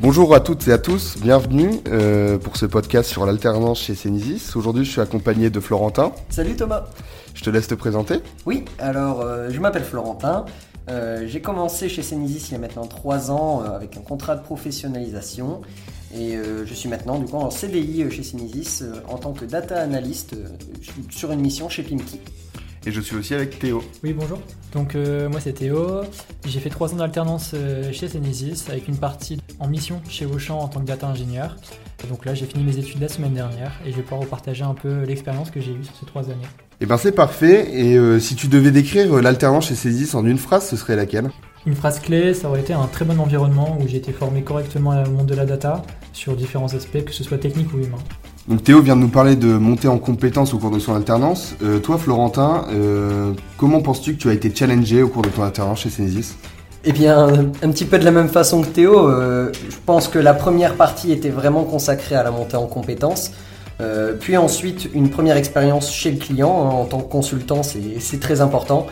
Bonjour à toutes et à tous, bienvenue euh, pour ce podcast sur l'alternance chez Cenisis. Aujourd'hui, je suis accompagné de Florentin. Salut Thomas. Je te laisse te présenter. Oui, alors euh, je m'appelle Florentin. Euh, j'ai commencé chez Cenisis il y a maintenant 3 ans avec un contrat de professionnalisation et je suis maintenant du coup en CDI chez Cenisis en tant que data analyst sur une mission chez Pimki. Et je suis aussi avec Théo. Oui, bonjour. Donc euh, moi c'est Théo. J'ai fait trois ans d'alternance euh, chez Senesis avec une partie en mission chez Auchan en tant que data ingénieur. Donc là j'ai fini mes études la semaine dernière et je vais pouvoir vous partager un peu l'expérience que j'ai eue sur ces trois années. Eh ben c'est parfait. Et euh, si tu devais décrire l'alternance chez Senesis en une phrase, ce serait laquelle? Une phrase clé, ça aurait été un très bon environnement où j'ai été formé correctement au monde de la data sur différents aspects, que ce soit technique ou humain. Théo vient de nous parler de monter en compétences au cours de son alternance. Euh, toi, Florentin, euh, comment penses-tu que tu as été challengé au cours de ton alternance chez Senesis eh bien, un petit peu de la même façon que Théo, euh, je pense que la première partie était vraiment consacrée à la montée en compétences. puis ensuite, une première expérience chez le client hein, en tant que consultant, c'est très important.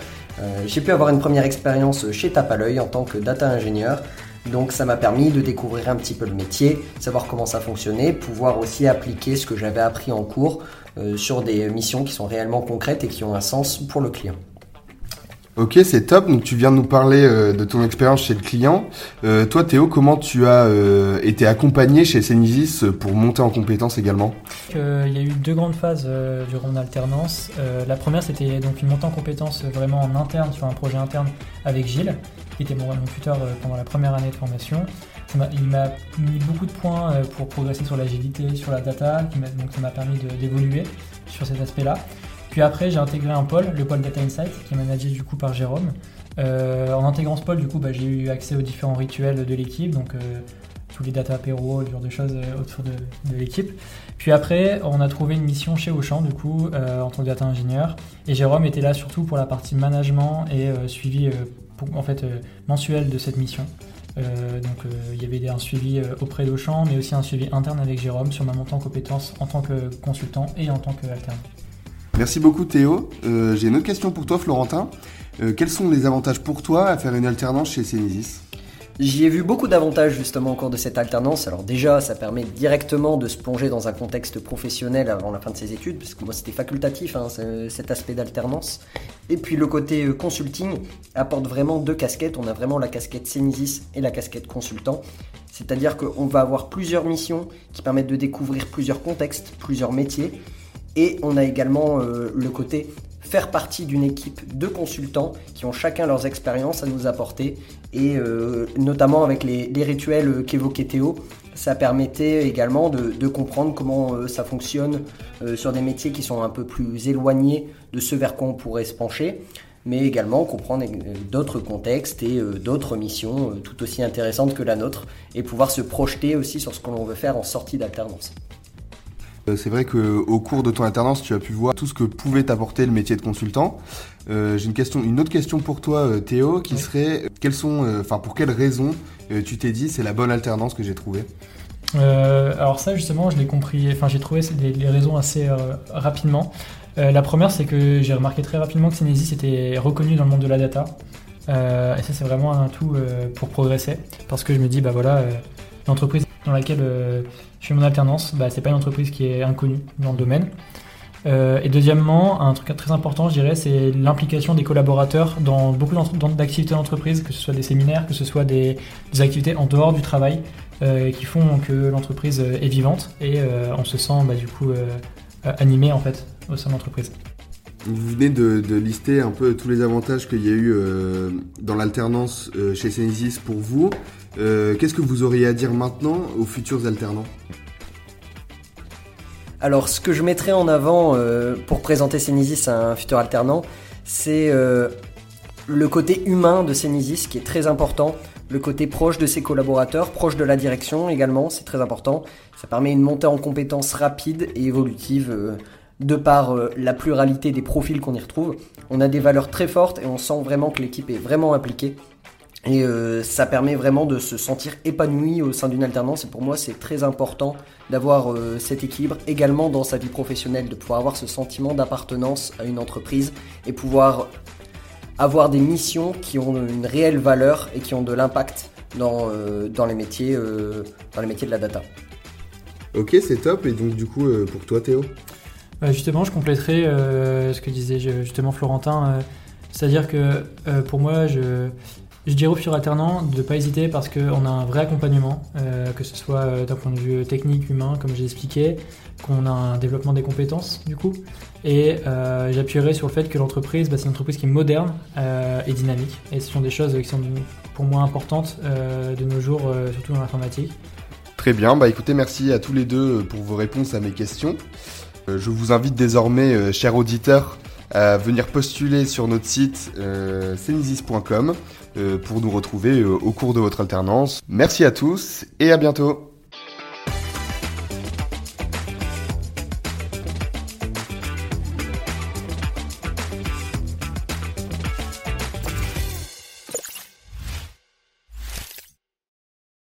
J'ai pu avoir une première expérience chez Tapalœil en tant que data ingénieur. Donc ça m'a permis de découvrir un petit peu le métier, savoir comment ça fonctionnait, pouvoir aussi appliquer ce que j'avais appris en cours euh, sur des missions qui sont réellement concrètes et qui ont un sens pour le client. Ok, c'est top. Donc tu viens de nous parler euh, de ton expérience chez le client. Euh, toi, Théo, comment tu as été accompagné chez Senisis pour monter en compétences également? Il y a eu deux grandes phases durant mon alternance. la première, c'était donc une montée en compétences vraiment en interne sur un projet interne avec Gilles qui était mon, tuteur euh, pendant la première année de formation. il m'a mis beaucoup de points euh, pour progresser sur l'agilité, sur la data, donc ça m'a permis d'évoluer sur cet aspect-là. Puis après, j'ai intégré un pôle, le pôle Data Insight, qui est managé du coup par Jérôme. Euh, en intégrant ce pôle, du coup, bah, j'ai eu accès aux différents rituels de l'équipe, donc tous les data apéros, ce genre de choses autour de, l'équipe. Puis après, on a trouvé une mission chez Auchan, du coup, en tant que data ingénieur. Et Jérôme était là surtout pour la partie management et suivi en fait, euh, mensuel de cette mission. Euh, donc euh, il y avait un suivi auprès d'Auchan, mais aussi un suivi interne avec Jérôme sur ma montée en compétences en tant que consultant et en tant qu'alterne. Merci beaucoup Théo. J'ai une autre question pour toi Florentin. quels sont les avantages pour toi à faire une alternance chez Cenesis J'y ai vu beaucoup d'avantages justement au cours de cette alternance. Alors déjà, ça permet directement de se plonger dans un contexte professionnel avant la fin de ses études, parce que moi c'était facultatif, hein, cet aspect d'alternance. Et puis le côté euh, consulting apporte vraiment deux casquettes. On a vraiment la casquette Cenisis et la casquette consultant. C'est-à-dire qu'on va avoir plusieurs missions qui permettent de découvrir plusieurs contextes, plusieurs métiers. Et on a également euh, le côté faire partie d'une équipe de consultants qui ont chacun leurs expériences à nous apporter et euh, notamment avec les, rituels qu'évoquait Théo, ça permettait également de, comprendre comment euh, ça fonctionne euh, sur des métiers qui sont un peu plus éloignés de ce vers quoi on pourrait se pencher, mais également comprendre d'autres contextes et d'autres missions tout aussi intéressantes que la nôtre et pouvoir se projeter aussi sur ce que l'on veut faire en sortie d'alternance. Euh, c'est vrai qu'au cours de ton alternance, tu as pu voir tout ce que pouvait t'apporter le métier de consultant. Euh, j'ai une question, une autre question pour toi, euh, Théo, qui serait quelles sont, enfin pour quelles raisons tu t'es dit c'est la bonne alternance que j'ai trouvée? Alors ça justement, je l'ai compris. Enfin, j'ai trouvé les, raisons assez rapidement. la première, c'est que j'ai remarqué très rapidement que Synesis était reconnu dans le monde de la data. et ça, c'est vraiment un atout pour progresser, parce que je me dis, bah voilà, l'entreprise dans laquelle je fais mon alternance, bah, c'est pas une entreprise qui est inconnue dans le domaine. Euh, et deuxièmement, un truc très important, je dirais, c'est l'implication des collaborateurs dans beaucoup d'activités d'entreprise, que ce soit des séminaires, que ce soit des, activités en dehors du travail, euh, qui font que l'entreprise est vivante et euh, on se sent bah, du coup animé en fait au sein de l'entreprise. Vous venez de, lister un peu tous les avantages qu'il y a eu dans l'alternance chez Senesis pour vous. Euh, qu'est-ce que vous auriez à dire maintenant aux futurs alternants? Alors, ce que je mettrais en avant euh, pour présenter Senesis à un futur alternant, c'est euh, le côté humain de Senesis qui est très important, le côté proche de ses collaborateurs, proche de la direction également, c'est très important. Ça permet une montée en compétences rapide et évolutive de par la pluralité des profils qu'on y retrouve. On a des valeurs très fortes et on sent vraiment que l'équipe est vraiment impliquée. Et euh, ça permet vraiment de se sentir épanoui au sein d'une alternance. Et pour moi, c'est très important d'avoir euh, cet équilibre également dans sa vie professionnelle, de pouvoir avoir ce sentiment d'appartenance à une entreprise et pouvoir avoir des missions qui ont une réelle valeur et qui ont de l'impact dans, les dans les métiers de la data. Ok, c'est top. Et donc, du coup, pour toi, Théo? Justement, je compléterai ce que disait justement Florentin. C'est-à-dire que pour moi, je, je dirais au futur alternant de ne pas hésiter parce qu'on a un vrai accompagnement, euh, que ce soit euh, d'un point de vue technique, humain, comme j'ai expliqué, qu'on a un développement des compétences du coup. Et euh, j'appuierai sur le fait que l'entreprise, bah, c'est une entreprise qui est moderne et dynamique. Et ce sont des choses qui sont pour moi importantes de nos jours, surtout dans l'informatique. Très bien, bah écoutez, merci à tous les deux pour vos réponses à mes questions. Je vous invite désormais, chers auditeurs, à venir postuler sur notre site euh, pour nous retrouver au cours de votre alternance. Merci à tous et à bientôt